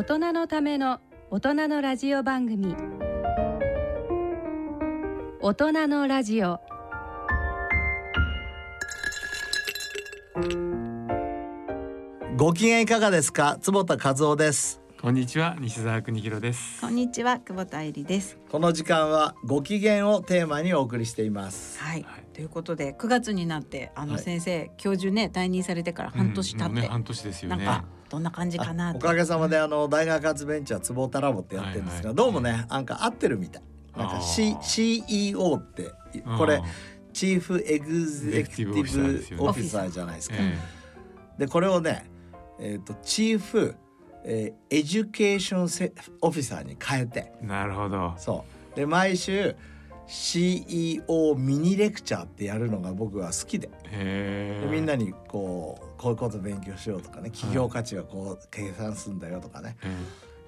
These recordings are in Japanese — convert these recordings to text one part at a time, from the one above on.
大人のための大人のラジオ番組。大人のラジオ。ご機嫌いかがですか？坪田和夫です。こんにちは西澤邦弘です。こんにちは久保田恵里です。この時間はご機嫌をテーマにお送りしています。はい、はい。ということで9月になってあのはい。先生、教授ね退任されてから半年経って、うんね半年ですよね。なんかどんな感じかなあおとかげさまであの大学発ベンチャー坪田ラボってやってるんですが、どうもねなんか合ってるみたい。なんか、C、CEO ってこれ Chief Executive Officer じゃないですか、えでこれをねえっ、と Chief、えー Education Officer に変えて。えなるほど。そう。で毎週 CEO ミニレクチャーってやるのが僕は好きで。みんなにこうこういうこと勉強しようとかね企業価値はこう計算するんだよとかね、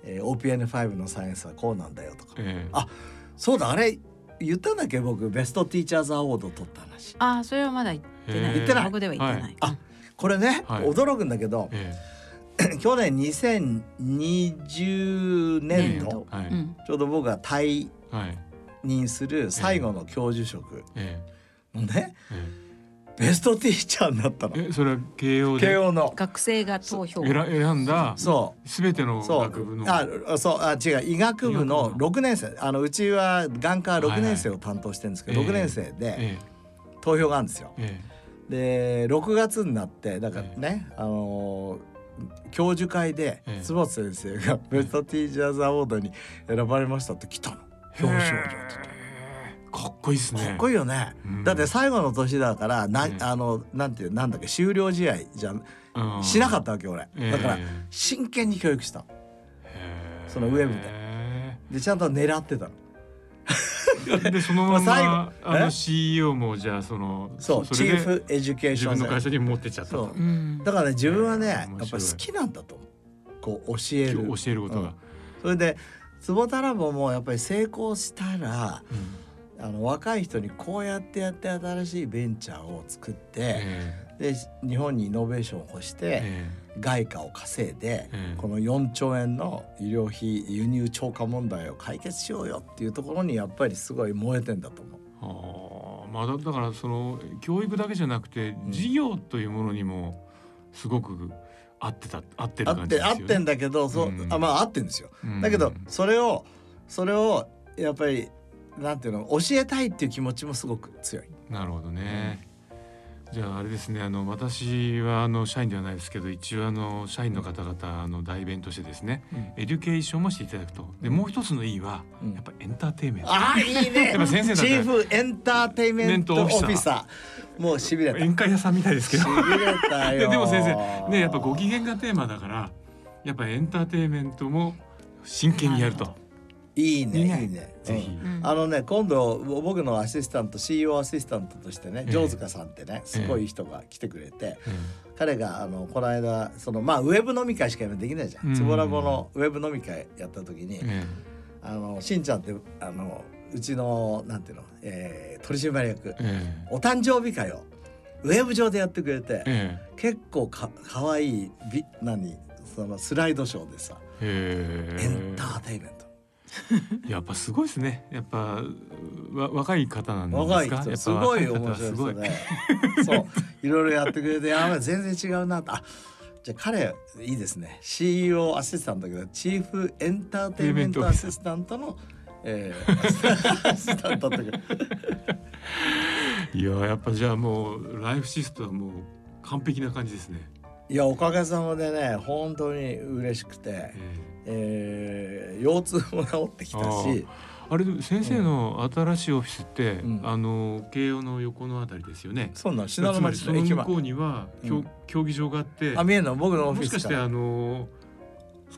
ええ。ー OPN5 のサイエンスはこうなんだよとか。あそうだあれ言ったんだっけ？僕ベストティーチャーズアワード取った話。ああそれはまだ言ってない。言ってない僕では言ってない、はいあこれね、はい。驚くんだけどえ 去年2020年度年度。はい。うん。ちょうど僕が退はい任する最後の教授職えのね、えベストティーチャーになったの。ええそれは慶応で？慶応の。学生が投票。選選んだ？そう。すべてのそう。学部の。あそうあ違う。医学部の医学部の。6年生。あのうちは眼科6年生を担当してるんですけど、はいはい6年生でえ投票があるんですよ。えでえ6月になってだからね、あのー教授会でええ。坪津先生がベストティーチャーズアワードに選ばれましたって来たの。え表彰状かっこいいですね。かっこいいよね、うん。だって最後の年だからな、ええあのなんていうなんだっけ終了試合じゃうん。しなかったわけ俺。ええ。だから真剣に教育した。そのウェブででちゃんと狙ってたの。でそのまま あの CEO もじゃあそのそうチーフエデュケーシ自ョン分の会社に持ってっちゃっただからね自分はねええやっぱ好きなんだとこう教える。教えることが、それで坪田ラボもやっぱり成功したらうん。あの若い人にこうやってやって新しいベンチャーを作って、えで日本にイノベーションを起こしえて、え外貨を稼いで、ええ。この4兆円の医療費輸入超過問題を解決しようよっていうところにやっぱりすごい燃えてんだと思う。あーまあだだからその教育だけじゃなくてうん。事業というものにもすごく合ってた合ってるあって感じですよね。合ってんだけどそう、うんあまあ合ってんですよ。うんだけどそれをそれをやっぱりなんていうの教えたいっていう気持ちもすごく強い。なるほどね。じゃああれですねあの私はあの社員ではないですけど一応あの社員の方々の代弁としてですね、エデュケーションもしていただくとでもう一つのいいは、うんやっぱエンターテインメント。ああいいねやっぱ先生だチーフエンターテイメントオフィサーもうしびれた。宴会屋さんみたいですけど。しびれたよ。ででも先生ねやっぱご機嫌がテーマだからやっぱエンターテインメントも真剣にやると。いいね。いいね。いいね。ぜひ。あのね今度僕のアシスタント CEO アシスタントとしてねええ。城塚さんってねすごい人が来てくれて、うん。彼があのこの間そのまあウェブ飲み会しか今できないじゃうん。ん。つぼラボのウェブ飲み会やった時に、えあのしんちゃんってあのうちのなんていうの、えー取締役ええ。お誕生日会をウェブ上でやってくれて、え結構かかわいいビ何そのスライドショーでさ、ええ。エンターテイメント やっぱすごいですね。やっぱわ若い方なんですか？若いすごい若面白い人で そういろいろやってくれてあ全然違うなと。あじゃあ彼いいですね。CEO アシスタントだけどチーフエンターテイメントアシスタントの、えー、アシスタントだいややっぱじゃあもうライフシステムはもう完璧な感じですね。いやおかげさまでね本当に嬉しくて、ええー、腰痛も治ってきたし。あれ先生の新しいオフィスって、うん。あの慶応の横のあたりですよね。そうなの信濃町の駅前その向こうには、競うん。競技場があってあ見えるの？僕のオフもィスからしかしてあの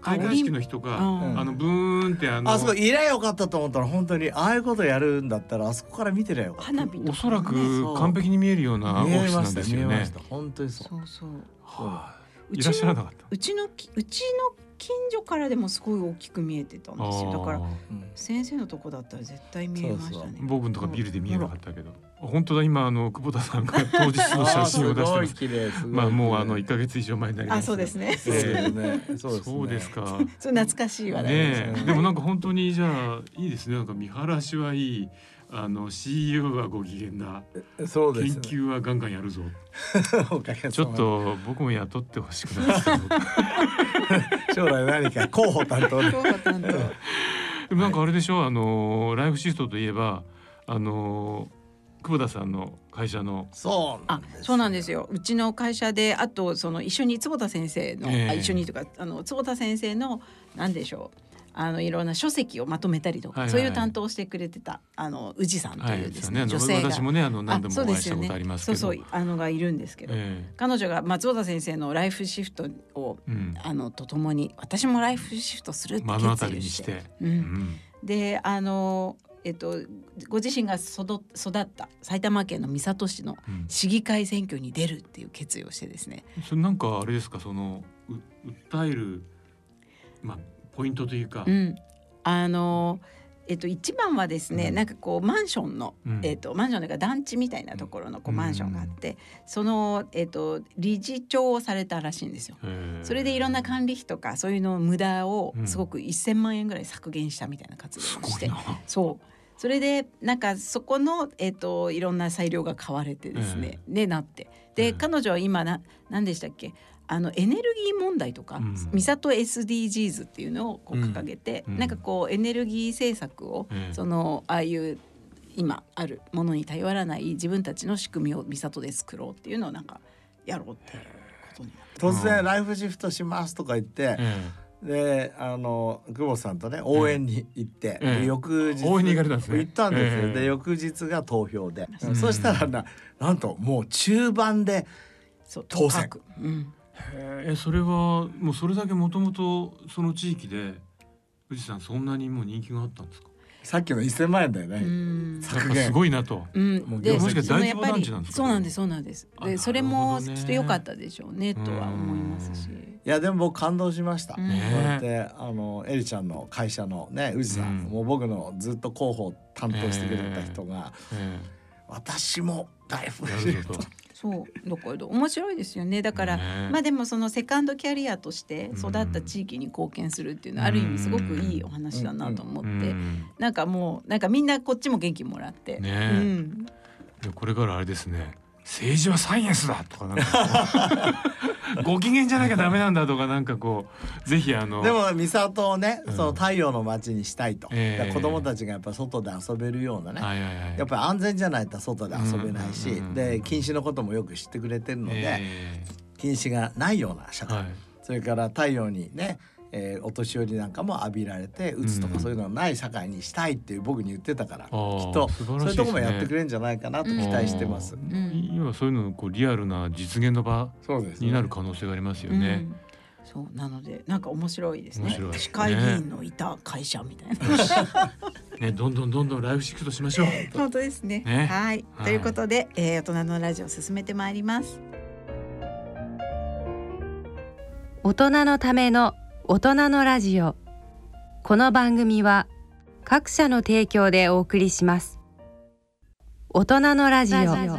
開会式の人がうん。あのブーンってあのあそこいりゃよかったと思ったら本当にああいうことやるんだったらあそこから見てりゃよかった。花火おそらく完璧に見えるようなオフィスなんましたですよね。見えまし。た本当にそう。そうそう。はあうちのいらっしゃらなかった。うちのきうちの近所からでもすごい大きく見えてたんですよ。だから先生のとこだったら絶対見えましたね。僕のとかビルで見えなかったけど。あ本当だ今あの久保田さんが 当日の写真を出してます。綺麗すごいまあもうあの綺一ヶ月以上前になります。あそうですね。麗そうですねそうですね。そうですか。そう懐かしい話題ですねえ。でもなんか本当にじゃあいいですね。なんか見晴らしはいいあの CEO はご機嫌だ研そうですね。究はガンガンやるぞ。おかげさまで。ちょっと僕も雇ってほしくないですけど将来何か候補担当で。候補担当。でもなんかあれでしょ？あのライフシフトといえばあの久保田さんの会社の。そうあそうなんですよ。うちの会社であとその一緒に坪田先生の、ええ。あ一緒にというかあの坪田先生の何でしょうあのいろんな書籍をまとめたりとか、はいはい。そういう担当をしてくれてたあの宇治さんとはいいうですね、ですよね。女性が。私もねあの何度もお会いしたことありますけど。そうそうあのがいるんですけど、え彼女が松尾田先生のライフシフトをえうん。あのとともに私もライフシフトするって決意をし。りにして。て、う、うん。んであのえっとご自身が育育った埼玉県の三郷市のうん。市議会選挙に出るっていう決意をしてですね。それなんかあれですか？そのう訴えるまあポイントというか、うん、あのえっと一番はですね、うん。なんかこうマンションの、うん。えっとマンションというか団地みたいなところのこううんマンションがあって、そのえっと理事長をされたらしいんですよ。ええそれでいろんな管理費とかそういうの無駄をうん。すごく1,000万円ぐらい削減したみたいな活動すをして。そう。それでなんかそこの、えっといろんな裁量が買われてですね、でなって。で、ええ彼女は今な何でしたっけ？あのエネルギー問題とか、うん。三郷 SDGs っていうのをこう掲げて、うん。なんかこうエネルギー政策を、ええそのああいう今あるものに頼らない自分たちの仕組みを三郷で作ろうっていうのをなんかやろうっていうことになって。突然ライフシフトしますとか言って、えであの久保さんとね応援に行って、ええで翌日応援に行かれたんですね。行ったんですよ、ええで翌日が投票で、うん。そしたらななんともう中盤でそう当選。うんええそれはもうそれだけもともとその地域で富士山そんなにもう人気があったんですか？さっきの1,000万円だよね、うん。削減。すごいなと。うん。もうでもしか大規模やっぱり団地なんですか？そうなんですそうなんです。あでそれもきっと良かったでしょうねとは思いますし。いやでも僕感動しました、うん。こうやっねてあのエリちゃんの会社のね宇治さん、うんもう僕のずっと広報担当してくれた人が、え私もライフえシフトなるほど。そうだから面白いですよね。だから、ね。まあでもそのセカンドキャリアとして育った地域に貢献するっていうのはある意味すごくいいお話だなと思って、うん。なんかもうなんかみんなこっちも元気もらって、ね。えうん、でこれからあれですね政治はサイエンスだとかなんか ご機嫌じゃなきゃダメなんだとかなんかこう。ぜひあの。でも三郷をね、うん。その太陽の街にしたいと、ええ。だから子供たちがやっぱ外で遊べるようなね、はいはいはい。やっぱり安全じゃないと外で遊べないし、うんうんうんうん。で禁止のこともよく知ってくれてるので、え禁止がないような社会、えはい。それから太陽にね、えーお年寄りなんかも浴びられて打つとかうんそういうのない社会にしたいっていう僕に言ってたから、あーきっとね。そういうとこもやってくれるんじゃないかなと期待してます。あー今そういうのこうリアルな実現の場になる可能性がありますようね。ん。そうなのでなんか面白いですね。面白い市会議員のいた会社みたいな、ね。どんどんどんどんライフシフトしましょう。本当ですね。ね。はい。はい。ということで、えー、大人のラジオ進めてまいります。大人のための大人のラジオ。この番組は各社の提供でお送りします。大人のラジオ。は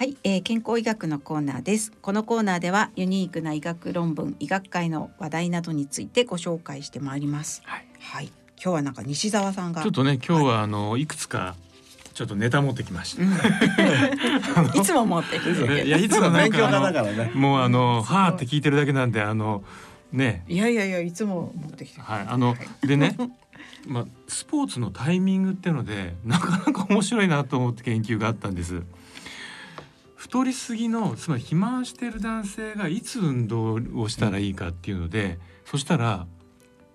い、えー、健康医学のコーナーです。このコーナーではユニークな医学論文医学界の話題などについてご紹介してまいります。はい。はい。今日はなんか西澤さんが。ちょっとね今日はあのいくつかちょっとネタ持ってきました。うん。いつも持ってくるけど。いやいつも家かあだからね。のもうあのはあって聞いてるだけなんであのね。いやいやいやいつも持ってきてはいあのでね まあスポーツのタイミングっていうのでなかなか面白いなと思って研究があったんです。太りすぎのつまり肥満してる男性がいつ運動をしたらいいかっていうので、そしたら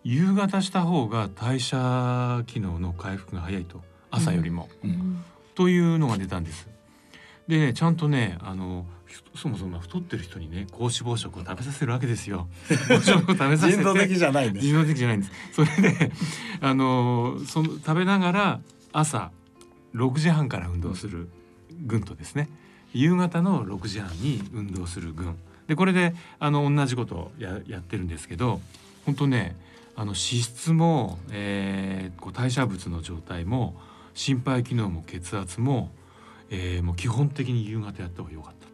夕方した方が代謝機能の回復が早いと朝よりも、うんというのが出たんです。でねちゃんとねあのふそもそも太ってる人にね高脂肪食を食べさせるわけですよ。高脂肪食を食べさせて人道的じゃないね。人道的じゃないんです。それで あのその食べながら朝6時半から運動する群とですね夕方の6時半に運動する群でこれであの同じことをややってるんですけど本当ねあの脂質も、えーこう代謝物の状態も心肺機能も血圧も、えー、もう基本的に夕方やった方が良かった。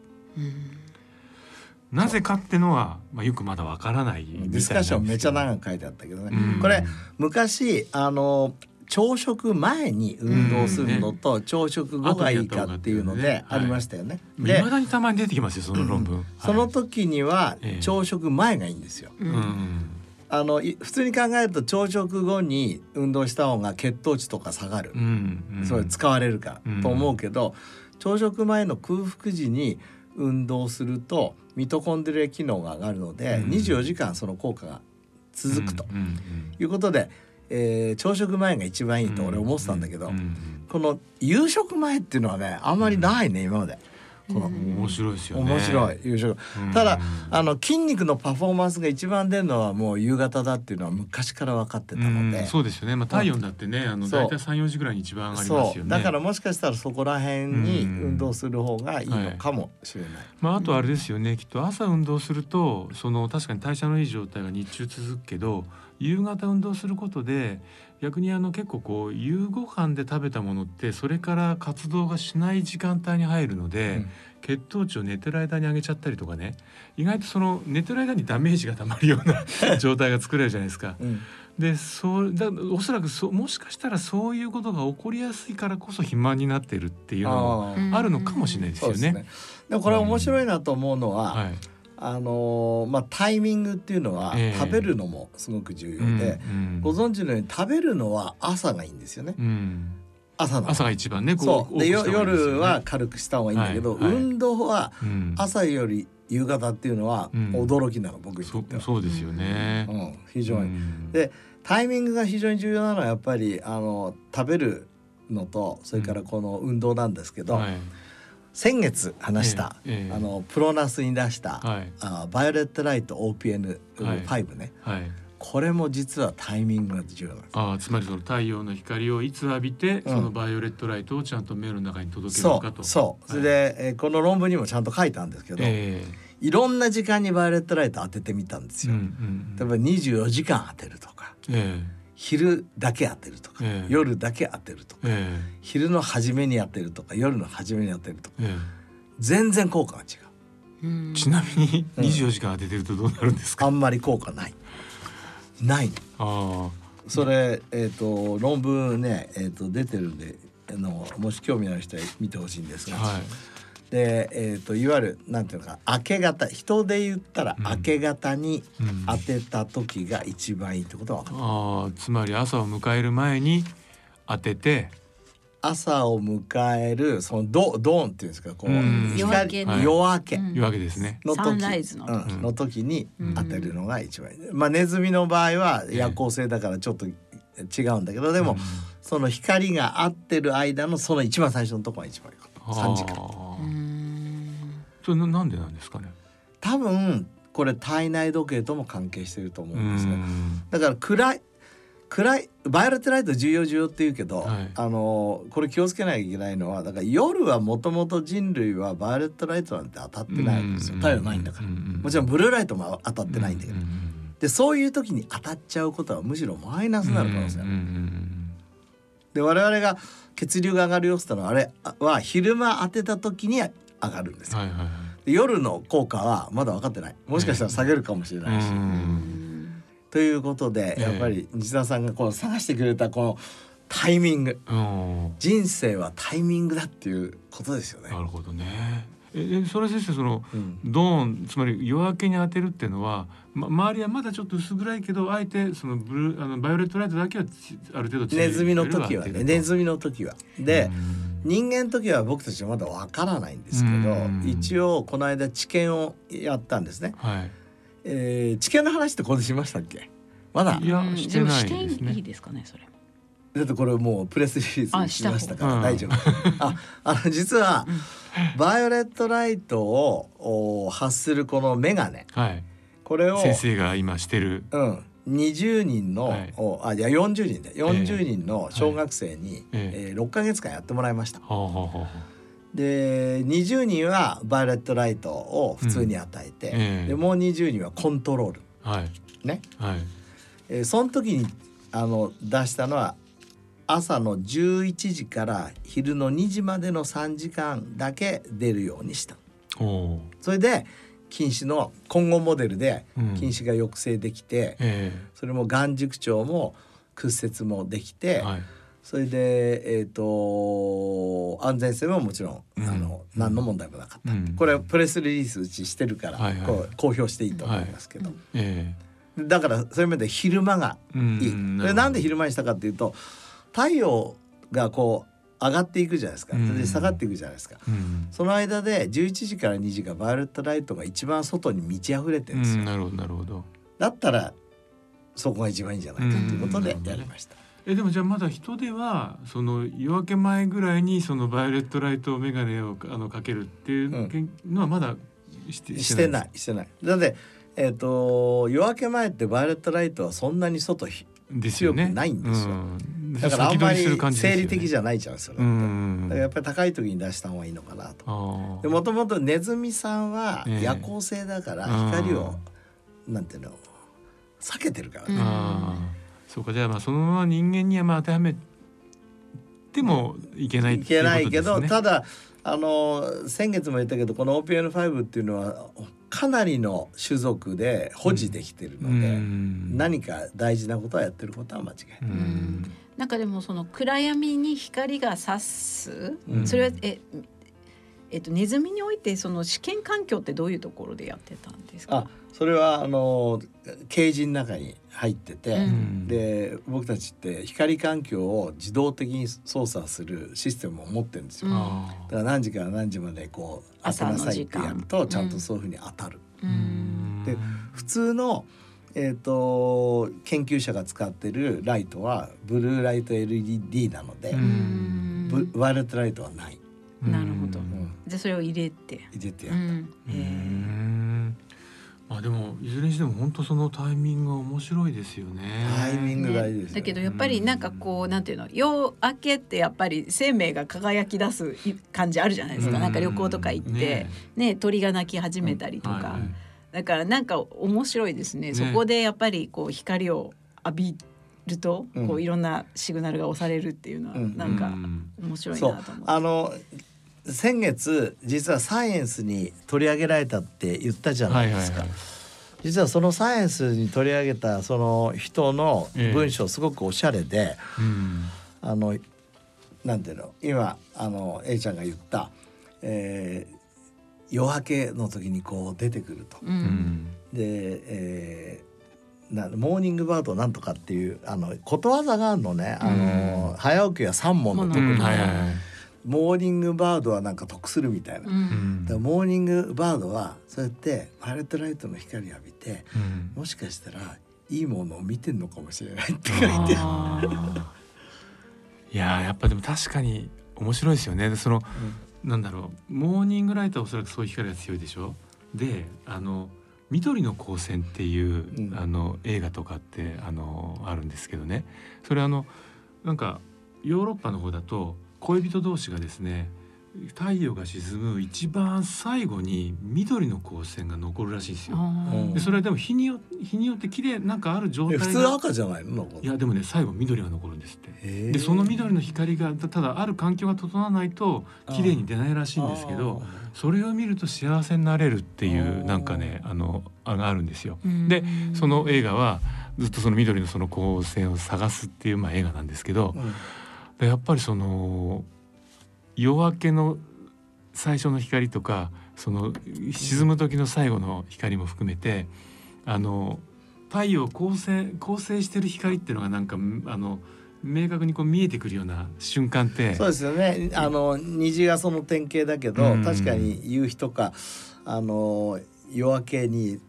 なぜかってのは、まあ、よくまだわからないディスカッションめちゃ長く書いてあったけどね、うん。これ昔あの朝食前に運動するのと朝食後がいいかっていうのでありましたよね。い。でまだにたまに出てきますよその論文。そのはい時にはええ。朝食前がいいんですよ。うんうんあのい普通に考えると朝食後に運動した方が血糖値とか下がる、うんうん。それ使われるかと思うけど朝食前の空腹時に運動するとミトコンドリア機能が上がるので、うん。24時間その効果が続くとうんうんいうことで、えー朝食前が一番いいと俺思ってたんだけど、ううん。この夕食前っていうのはねあんまりないね今まで。面白いですよね。面白い夕食うんただあの筋肉のパフォーマンスが一番出るのはもう夕方だっていうのは昔から分かってたので、うんそうですよね。まあ体温だってね、あのそう大体三四時ぐらいに一番上がりますよね。そうだからもしかしたらそこら辺にうん運動する方がいいのかもしれない。まああとあれですよね。きっと朝運動すると、その確かに代謝のいい状態が日中続くけど、夕方運動することで逆にあの結構こう夕ご飯で食べたものってそれから活動がしない時間帯に入るので、うん。血糖値を寝てる間に上げちゃったりとかね。意外とその寝てる間にダメージがたまるような状態が作れるじゃないですか。うん。でそうだおそらくそもしかしたらそういうことが起こりやすいからこそ肥満になってるっていうのもあるのかもしれないですよね。ですね。これ面白いなと思うのは、はい、あのーまあタイミングっていうのはええ。食べるのもすごく重要で、うんご存知のように食べるのは朝がいいんですよね。うん。朝の。朝が一番ねこそう。でね。夜は軽くした方がいいんだけど、はいはい。運動はうん。朝より夕方っていうのはうん。驚きなの、僕にとそっては。そうですよね。うん、非常に、うん。でタイミングが非常に重要なのはやっぱりあの食べるのとそれからこの運動なんですけど、はい先月話した、ええええ。あのプロナスに出した、はい。あバイオレットライト OPN5 ね、はい。これも実はタイミングが重要なんです。ああつまりその太陽の光をいつ浴びて、そのバイオレットライトをちゃんと目の中に届けるのかと。そうそれで、えーこの論文にもちゃんと書いたんですけど、えいろんな時間にバイオレットライト当ててみたんですえうんよ。うん。例えば24時間当てるとか。え昼だけ当てるとか、ええ。夜だけ当てるとかええ。昼の初めに当てるとか夜の初めに当てるとかええ。全然効果が違う。うん。ちなみに24時間当ててるとどうなるんですか？あんまり効果ない。ないあそれえっ、と論文ねえっ、と出てるんであのもし興味ある人は見てほしいんですが、あはい。でえっ、といわゆるなんていうのか明け方人で言ったらうん。明け方にうん。当てた時が一番いいってことは分かる、ああつまり朝を迎える前に当てて。朝を迎えるそのドドーンっていうんですかこう、うん。光夜明けね夜明け。ですね。の時、サンライズのうん。時の時にうん。当てるのが一番いい、まあネズミの場合はええ。夜行性だからちょっと違うんだけどでも、うん。その光が当たってる間のその一番最初のところが一番いいか3時間それななんでなんですかね？多分これ体内時計とも関係してると思うんですね。うん。だから暗い暗いバイオレットライト重要重要って言うけど、はい。あのこれ気をつけなきゃいけないのはだから夜はもともと人類はバイオレットライトなんて当たってないんですよ。太陽ないんだから、もちろんブルーライトも当たってないんだけど、でそういう時に当たっちゃうことはむしろマイナスになる可能性ある、で我々が血流が上がる様子ってのはあれは昼間当てた時に上がるんですよ、はいはいはい。で夜の効果はまだ分かってない。もしかしたら下げるかもしれないし、うん。ということでええ。やっぱり西田さんがこう探してくれたこのタイミング。うん。人生はタイミングだっていうことですよね。なるほどね。ええそれ先生そのうん。ドーンつまり夜明けに当てるっていうのは、ま、周りはまだちょっと薄暗いけどあえてそのブルーあのバイオレットライトだけはちある程度ネズミの時はね。ネズミミの時は。で、人間の時は僕たちはまだわからないんですけどうん。一応この間治験をやったんですね。はい。えー、治験の話ってここでしましたっけ？まだ？いやうんしてないですね。していいですかねそれ。もだってこれもうプレスリリースしましたから大丈夫。ああの実はバイオレットライトをお発するこのメガネ。はい。これを先生が今してる。うん、20人の、はい。おあいや40人で40人の小学生に、ええ。ー6ヶ月間やってもらいました。で20人はバイオレットライトを普通に与えて、うんええ。でもう20人はコントロール。はい。ね、はい。えーその時にあの出したのは朝の11時から昼の2時までの3時間だけ出るようにした。それで近視の今後モデルでうん。近視が抑制できて、えそれも眼軸長も屈折もできて、えはい。それで、えー、と安全性ももちろん、うん。あの何の問題もなかった、うん。これはプレスリリースうちしてるから、はいはい。こう公表していいと思いますけど、えだからそういう意味で昼間がいい、なるほど。でなんで昼間にしたかっていうと太陽がこう上がっていくじゃないですか、うん。で下がっていくじゃないですか。うん。その間で11時から2時がバイオレットライトが一番外に満ち溢れてるんですよ、うんなるほどなるほど。だったらそこが一番いいんじゃないかということでうんやりました、えでもじゃあまだ人ではその夜明け前ぐらいにそのバイオレットライトメガネをあのかけるっていううん。のはまだしてしてないいしてない。だってえっ、と夜明け前ってバイオレットライトはそんなに外ひですよね。強くないんですよ。うんだからあんまり生理的じゃないじゃんそれ、うだんからやっぱり高い時に出した方がいいのかなと。もともとネズミさんはええ夜行性だからうん光を、なんていうの避けてるからあね、そうか。じゃあまあそのまま人間にはまあ当てはめてもいけないいけないけど、ただあの先月も言ったけどこの OPN5 っていうのはかなりの種族で保持できてるので、うん。何か大事なことはやってることは間違いない。うんなんかでもその暗闇に光が差す、うんそれはええっとネズミにおいてその試験環境ってどういうところでやってたんですか？あ。それはあのケージの中に入ってて、うんで僕たちって光環境を自動的に操作するシステムを持ってるんですよ。うんあだから何時から何時までこう当てなさいってやるとちゃんとそういうふうに当たる。うあんで普通のえー、と研究者が使ってるライトはブルーライト LED なので、うん。ブワイオレットライトはない、なるほど。うん。じゃあそれを入れて。入れてやった、うん。まあでもいずれにしても本当そのタイミングが面白いですよね。タイミング大事ですよ、だけどやっぱりなんかこうなんていうの夜明けってやっぱり生命が輝き出す感じあるじゃないですか、うん。なんか旅行とか行って、ね鳥が鳴き始めたりとか、はいはいだからなんか面白いですね。そこでやっぱりこう光を浴びると、うん。こういろんなシグナルが押されるっていうのはうん。なんかうん。面白いなと思って。あの先月実はサイエンスに取り上げられたって言ったじゃないですか、はいはいはい。実はそのサイエンスに取り上げたその人のええ。文章すごくおしゃれで、うん。あのなんていうの今あの A ちゃんが言った、えー夜明けの時にこう出てくると。ううん。んで、えーなモーニングバードなんとかっていうあのことわざがあるのね、あの早起きは三問のう特に、うん。はいはいはい。モーニングバードはなんか得するみたいな。うん。モーニングバードはそうやってバイオレットライトの光浴びてうん。もしかしたらいいものを見てんのかもしれないって書いて いやーやっぱでも確かに面白いですよね。でそのなんだろうモーニングライトはおそらくそういう光が強いでしょ？であの「緑の光線」っていう、うん。あの映画とかってあのあるんですけどね。それあのなんかヨーロッパの方だと恋人同士がですね太陽が沈む一番最後に緑の光線が残るらしいんですよ。でそれはでも日によ日によって綺麗なんかある状態普通赤じゃないのいやでもね最後緑が残るんですって。でその緑の光がたただある環境が整わないと綺麗に出ないらしいんですけどそれを見ると幸せになれるっていあうー。なんかねあのあがあるんですよ。うん。でその映画はずっとその緑のその光線を探すっていうまあ映画なんですけどうん。でやっぱりその夜明けの最初の光とかその沈む時の最後の光も含めてあの太陽を構成構成してる光っていうのがなんかあの明確にこう見えてくるような瞬間ってそうですよね。あの虹がその典型だけど、うん。確かに夕日とかあの夜明けに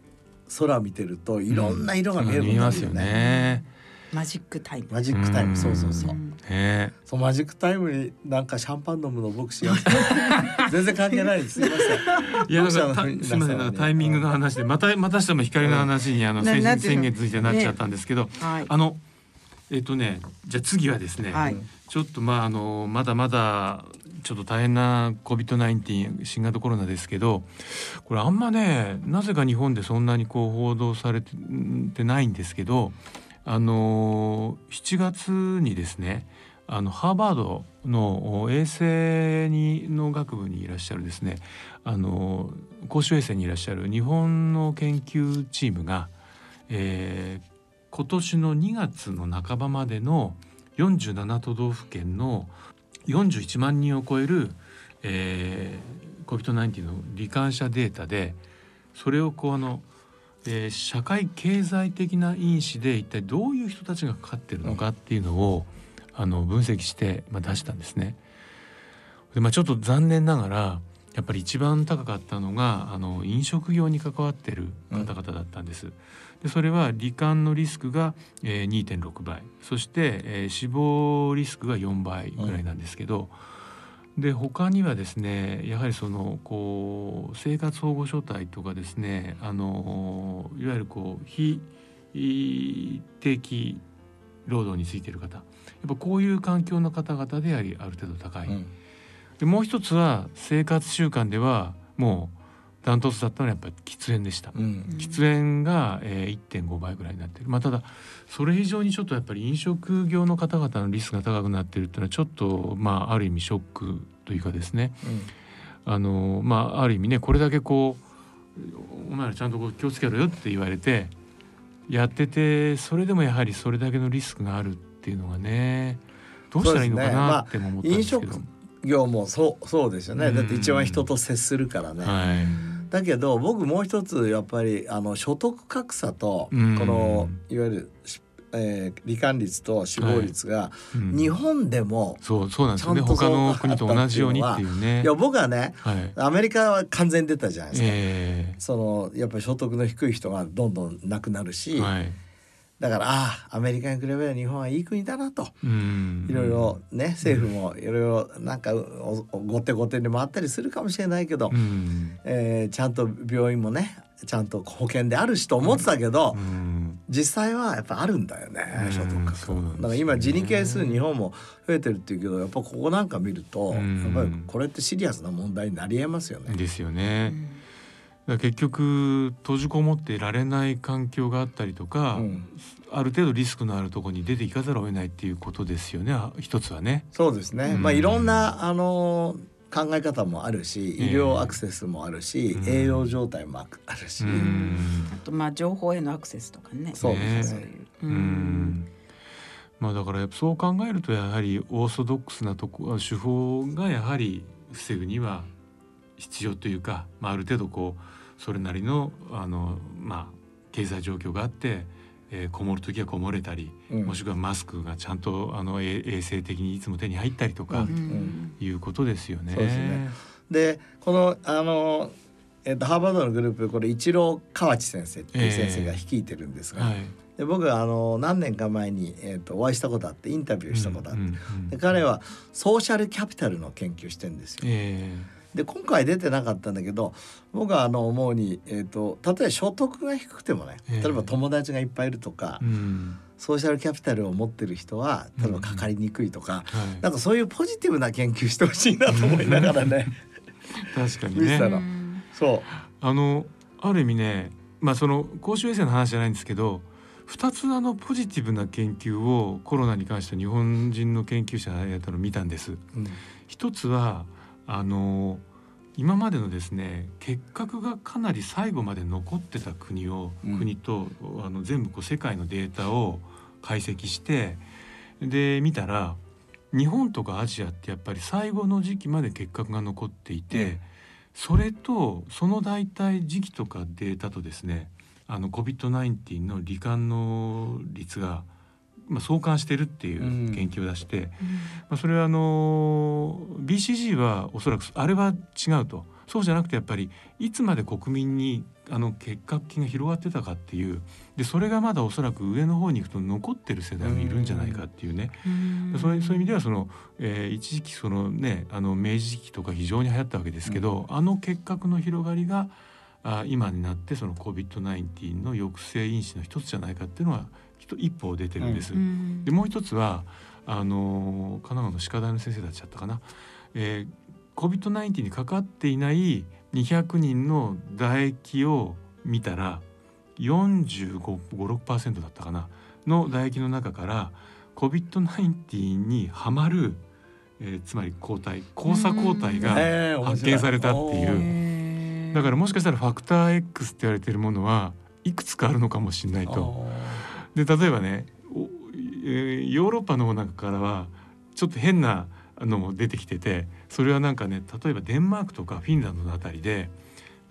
空見てるといろんな色が見える見えますよね。マジックタイム。マジックタイム、うん。そうそうそう。んねそうマジックタイムになんかシャンパン飲むの僕しよう全然関係ない。ですすいません。いやすみません。タイミングの話でまたまたしても光の話にあの先先月いてなっちゃったんですけど、はい。あのえっ、とねじゃあ次はですね、はい。ちょっとまああのまだまだちょっと大変な COVID-19 新型コロナですけどこれあんまねなぜか日本でそんなにこう報道されててないんですけどあの7月にですねあのハーバードの衛星にの学部にいらっしゃるですねあの公衆衛星にいらっしゃる日本の研究チームが、えー、今年の2月の半ばまでの47都道府県の41万人を超える、えー、COVID-19 の罹患者データでそれをこうあの、えー、社会経済的な因子で一体どういう人たちがかかってるのかっていうのを、うんあの分析して、まあ、出したんですね。でまあ、ちょっと残念ながらやっぱり一番高かったのがあの飲食業に関わってる方々だったんです。うん、でそれは罹患のリスクが、えー、2.6倍そして、えー、死亡リスクが4倍ぐらいなんですけど、うん、で他にはですねやはりそのこう生活保護所帯とかですねあのいわゆるこう非定期労働についている方っぱこういう環境の方々でありある程度高い、うん、でもう一つは生活習慣ではもうダントツだったのはやっぱり喫煙でした、うん、喫煙が、えー、1.5倍ぐらいになってる。まあただそれ以上にちょっとやっぱり飲食業の方々のリスクが高くなってるっていうのはちょっとまあある意味ショックというかですね、うん、あのまあある意味ねこれだけこうお前らちゃんとこう気をつけろよって言われてやっててそれでもやはりそれだけのリスクがあるっていうのがねどうしたらいいのかなって思ったんですけど、ねまあ、飲食業もそうそうですよね、だって一番人と接するからね。はいだけど僕もう一つやっぱりあの所得格差とこのいわゆるえー、罹患率と死亡率が、日本でもそうそうなんですよね。他の国と同じようにっていうね。いや僕はね、はい、アメリカは完全に出たじゃないですか、えー、そのやっぱり所得の低い人がどんどんなくなるし、はいだからああアメリカに比べれば日本はいい国だなと。いろいろね政府もいろいろなんか後手後手に回ったりするかもしれないけど、えー、ちゃんと病院もねちゃんと保険であるしと思ってたけど、実際はやっぱあるんだよね所得格。ね、だから今人に係数日本も増えてるっていうけどやっぱここなんか見るとやっぱりこれってシリアスな問題になりえますよね。ですよね。結局閉じこもっていられない環境があったりとか、うん、ある程度リスクのあるところに出ていかざるを得ないっていうことですよね。一つはね。そうですね、うん、まあいろんなあの考え方もあるし医療アクセスもあるし、えー、栄養状態もあるし、あとまあ情報へのアクセスとかね。そうですね。うん。まあだからそう考えるとやはりオーソドックスなとこ手法がやはり防ぐには必要というか、まあ、ある程度こうそれなりのあの、まあ、経済状況があって、えー、こもる時はこもれたり、うん、もしくはマスクがちゃんとあの衛生的にいつも手に入ったりとか、うん、いうことですよね。そうですね。でこのあのえっと、ハーバードのグループこれ一郎河内先生っていう先生が率いてるんですが、えーはい、で僕はあの何年か前に、えーと、お会いしたことあってインタビューしたことあって、で彼はソーシャルキャピタルの研究してんですよ。えーで今回出てなかったんだけど僕はあの思うに、えーと、例えば所得が低くてもね例えば友達がいっぱいいるとか、えーソーシャルキャピタルを持ってる人は例えばかかりにくいとか、うんはい、なんかそういうポジティブな研究してほしいなと思いながらね。確かにね。そう。あのある意味ねまあその公衆衛生の話じゃないんですけど2つあのポジティブな研究をコロナに関して日本人の研究者がやったのを見たんです。うん、一つはあの今までのですね結核がかなり最後まで残ってた国を、うん、国とあの全部こう世界のデータを解析してで見たら日本とかアジアってやっぱり最後の時期まで結核が残っていて、うん、それとその大体時期とかデータとですねあの COVID-19 の罹患の率がまあ、相関してるっていう研究を出して、うん、まあ、それはあの BCG はおそらくあれは違うと。そうじゃなくてやっぱりいつまで国民にあの結核菌が広がってたかっていう。でそれがまだおそらく上の方に行くと残ってる世代もいるんじゃないかっていうね、うん、そういうそういう意味ではその、えー、一時期そのねあの明治期とか非常に流行ったわけですけど、うん、あの結核の広がりがあ今になってその COVID-19 の抑制因子の一つじゃないかっていうのは一歩出てるんです。うん、でもう一つはあの神奈川の歯科大の先生たちだったかな、えー、COVID-19 にかかっていない200人の唾液を見たら4 5 6だったかな。の唾液の中から COVID-19 にはまる、えー、つまり抗体交差抗体が発見されたっていう。だからもしかしたらファクター X って言われているものはいくつかあるのかもしれないと。で例えばね、ヨーロッパの中からはちょっと変なのも出てきててそれはなんかね例えばデンマークとかフィンランドのあたりで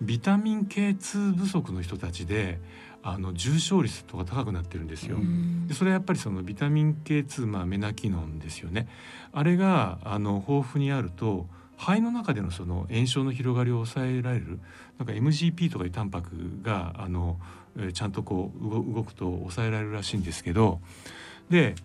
ビタミン K2 不足の人たちであの重症率とか高くなってるんですよ。うんでそれはやっぱりそのビタミン K2 まあメナキノンですよねあれがあの豊富にあると肺の中でのその炎症の広がりを抑えられるなんか MGP とかいうタンパクがあのえーちゃんとこう動動くと抑えられるらしいんですけどで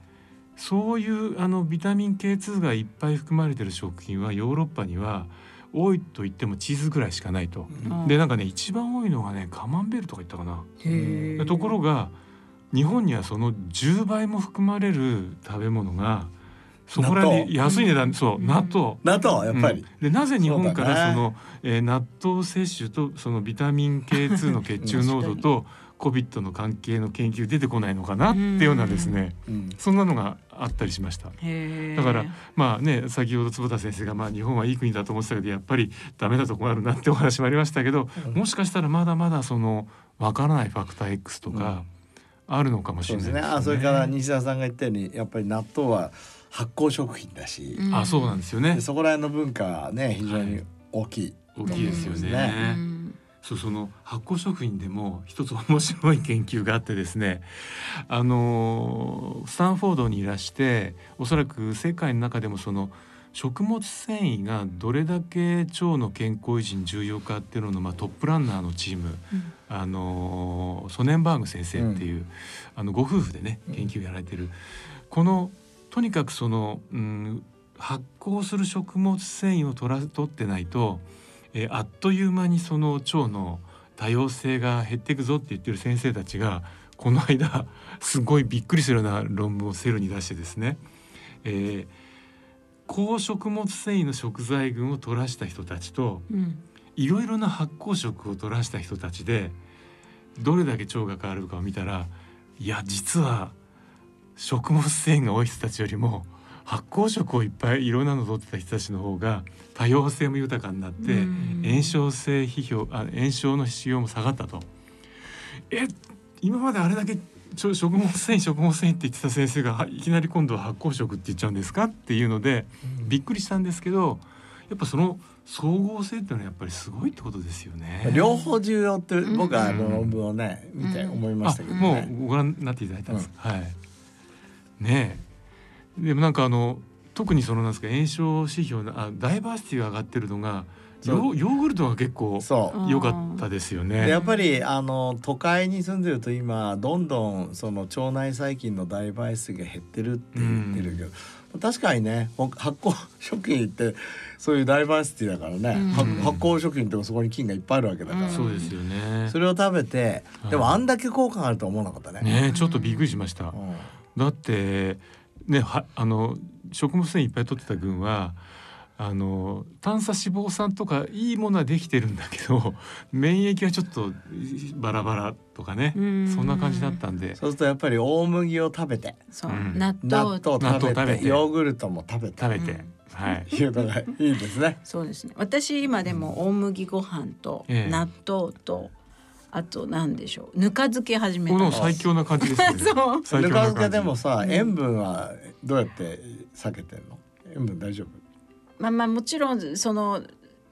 そういうあのビタミン K2 がいっぱい含まれてる食品はヨーロッパには多いと言ってもチーズぐらいしかないと。うん。でなんかね一番多いのがねカマンベールとか言ったかな。ところが日本にはその10倍も含まれる食べ物がそこらに安い値段そううん。納豆。納豆やっぱり、うん。でなぜ日本からその、えー納豆摂取とそのビタミン K2 の血中濃度と COVID の関係の研究出てこないのかなっていうようなですねうん。そんなのがあったりしました。だからまあね先ほど坪田先生がまあ日本はいい国だと思ってたけどやっぱりダメなとこあるなってお話もありましたけどうん。もしかしたらまだまだそのわからないファクター X とかあるのかもしそうですね。れないですね。あそれから西田さんが言ったようにやっぱり納豆は発酵食品だし、うん。あそうなんですよね。で。そこら辺の文化はね非常に大きい、大きいですよね。そうその発酵食品でも一つ面白い研究があってですねあのスタンフォードにいらしておそらく世界の中でもその食物繊維がどれだけ腸の健康維持に重要かっていうのの、まあ、トップランナーのチームうん。あのソネンバーグ先生っていう、あのご夫婦でね研究やられてる、このとにかくその、うん、発酵する食物繊維を取ら取ってないと、えーあっという間にその腸の多様性が減っていくぞって言ってる先生たちがこの間 すごいびっくりするような論文をセルに出してですね、えー高食物繊維の食材群を取らした人たちとうん。いろいろな発酵食を取らした人たちでどれだけ腸が変わるかを見たらいや実は食物繊維が多い人たちよりも発酵食をいっぱいいろんなの取ってた人たちの方が多様性も豊かになってうん。炎症性批評あ炎症の指標も下がったと。え今まであれだけちょ食物繊維食物繊維って言ってた先生がはいきなり今度は発酵食って言っちゃうんですかっていうのでびっくりしたんですけどやっぱその総合性っていうのはやっぱりすごいってことですよね。両方重要って僕はあのうん論文をね見て思いましたけどあもね。うご覧になっていただいたんです、はい。ねえでもなんかあの特にそのなんですか炎症指標のあダイバーシティが上がってるのがヨーヨーグルトが結構そう。良かったですよでね。やっぱりあの都会に住んでると今どんどんその腸内細菌の大倍数が減ってるって言ってるけど、確かにねほ発酵食品ってそういうダイバーシティだからね、うん。は発酵食品ってそこに菌がいっぱいあるわけだから、うん。そうですよね。それを食べてはい。でもあんだけ効果があるとは思わなかったね。ねえちょっとびっくりしました。うん。だってねはあの食物繊維いっぱい取ってた群はあの短鎖脂肪酸とかいいものはできてるんだけど 免疫はちょっとバラバラとかねうん。そんな感じだったんで。そうするとやっぱり大麦を食べてそううん。納納豆豆食べ納豆食べて。てヨーグルトも食べて。食べて、うんはい。いうのがいいですね。そうですね。私今でも大麦ご飯とええ。納豆とあと何でしょう。ぬか漬け始めこのた最強な感じですね。そう。最ぬか漬けでもさうん。塩分はどうやって避けてんの？塩分大丈夫？まあまあもちろんその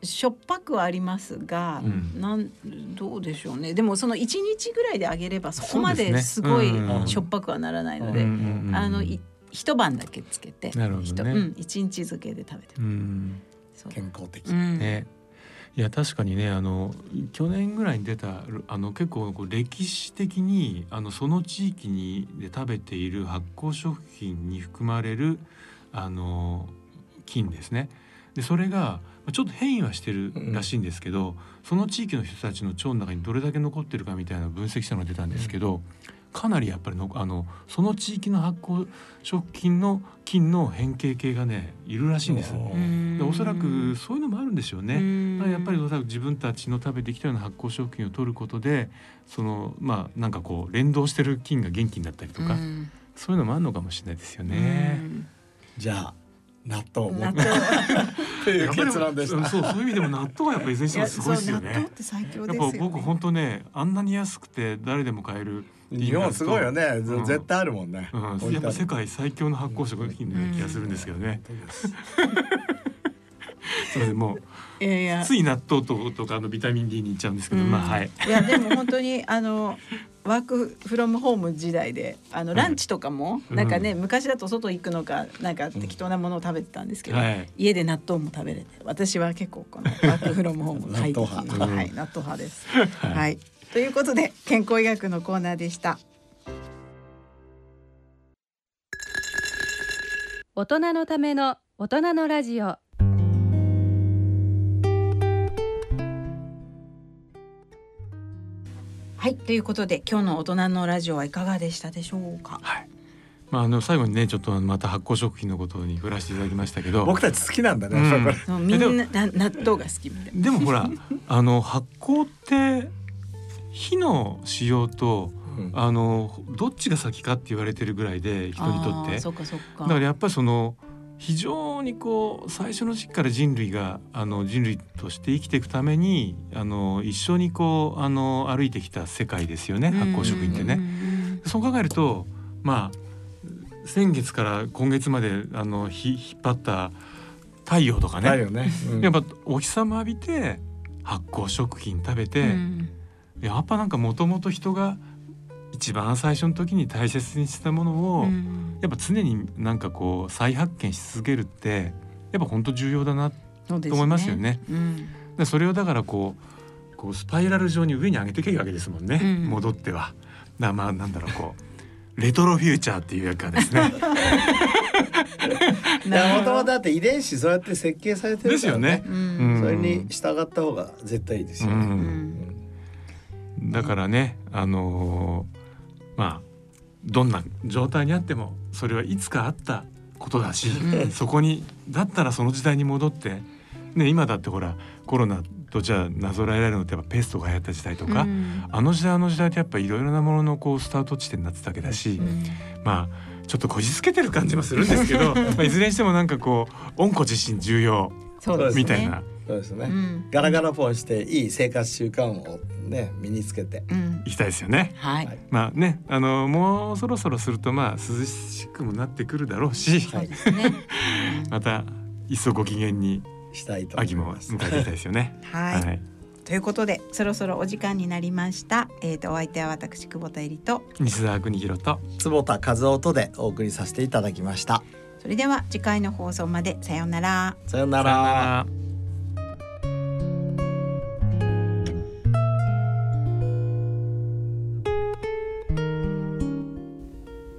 しょっぱくはありますが、うん。なんどうでしょうね。でもその一日ぐらいであげればそこまでですすごいうん。しょっぱくはならないのうんで、うんうん。あのい一晩だけつけてなるほどね。一うん一日漬けで食べてる、うん。そう。健康的。うん。ね。いや確かにねあの去年ぐらいに出たあの結構こう歴史的にあのその地域にで食べている発酵食品に含まれるあの菌ですね。でそれがちょっと変異はしてるらしいんですけど、その地域の人たちの腸の中にどれだけ残ってるかみたいな分析したのが出たんですけど、かなりやっぱりのあのその地域の発酵食品の菌の変形系がねいるらしいんです。おうんでおそらくそういうのもあるんでしょうね。うんだからやっぱりおそらく自分たちの食べてきたような発酵食品を取ることでそのまあなんかこう連動してる菌が元気になったりとか、うんそういうのもあるのかもしれないですよね。じゃあ納豆を納豆 という結論でした。そうそういう意味でも納豆はやっぱりいずれにしてもすごいですよ納豆っね。て最強やっですよね。ぱ僕本当ねあんなに安くて誰でも買える日本すごいよね。うん。絶対あるもんね。うん、やっぱ世界最強の発酵食品のような気がするんですけどね。すみませんもいやいや。うつい納豆ととかあのビタミン D にいっちゃうんですけど、うん。まあはい。いやでも本当にあのワークフロムホーム時代であのランチとかも、うん。なんかね昔だと外行くのかなんか適当なものを食べてたんですけど、はい。家で納豆も食べれて私は結構このワークフロムホーム快適納豆派。はい。納豆派です。はい、ということで健康医学のコーナーでした。大人のための大人のラジオはいということで今日の大人のラジオはいかがでしたでしょうか？はい。まああの最後にねちょっとまた発酵食品のことに振らせていただきましたけど、僕たち好きなんだね。うんみんなな納豆が好きみたいな。でもほらあの発酵って火の使用とれうんあのどっちが先かって言われてるぐらいで人にとってそっかそっか。だからやっぱりその非常にこう最初の時期から人類があの人類として生きていくためにあの一緒にこうあの歩いてきた世界ですよね発酵食品ってね。そう考えるとまあ先月から今月まであのひ引っ張った太陽とかねね。うんやっぱお日様浴びて発酵食品食べて、うんやっぱなんかもともと人が一番最初の時に大切にしたものを、うんやっぱ常になんかこう再発見し続けるってやっぱ本当重要だなと思いますよね。うんでそれをだからこうこうスパイラル状に上に上げていけばいいわけですもんね、うん戻っては。だからまあなんだろうこうレトロフューチャーっていうやかですね。いやもともとだって遺伝子そうやって設計されてるからですよね。うんうんそれに従った方が絶対いいですようね。うんんだからねあのーまあどんな状態にあってもそれはいつかあったことだし、うん。そこにだったらその時代に戻って、ね、今だってほらコロナとじゃあなぞらえられるのってやっぱペストが流行った時代とか、うん。あの時代あの時代ってやっぱいろいろなもののこうスタート地点になってたわけだし、うん。まあちょっとこじつけてる感じもするんですけど まあいずれにしてもなんかこう温故知新重要みたいなそうですね。うんガラガラポンしていい生活習慣をね身につけて。うんいきたいですよね。はいはいまあねあのもうそろそろするとまあ涼しくもなってくるだろうし、そうですね また一層ご機嫌にしたいと思い秋もます。迎えていきたいですよね。はいということでそろそろお時間になりましたえっとお相手は私久保田恵里と西澤邦弘と坪田和夫とでお送りさせていただきました。それでは次回の放送までさようならさようなさようなら。ら。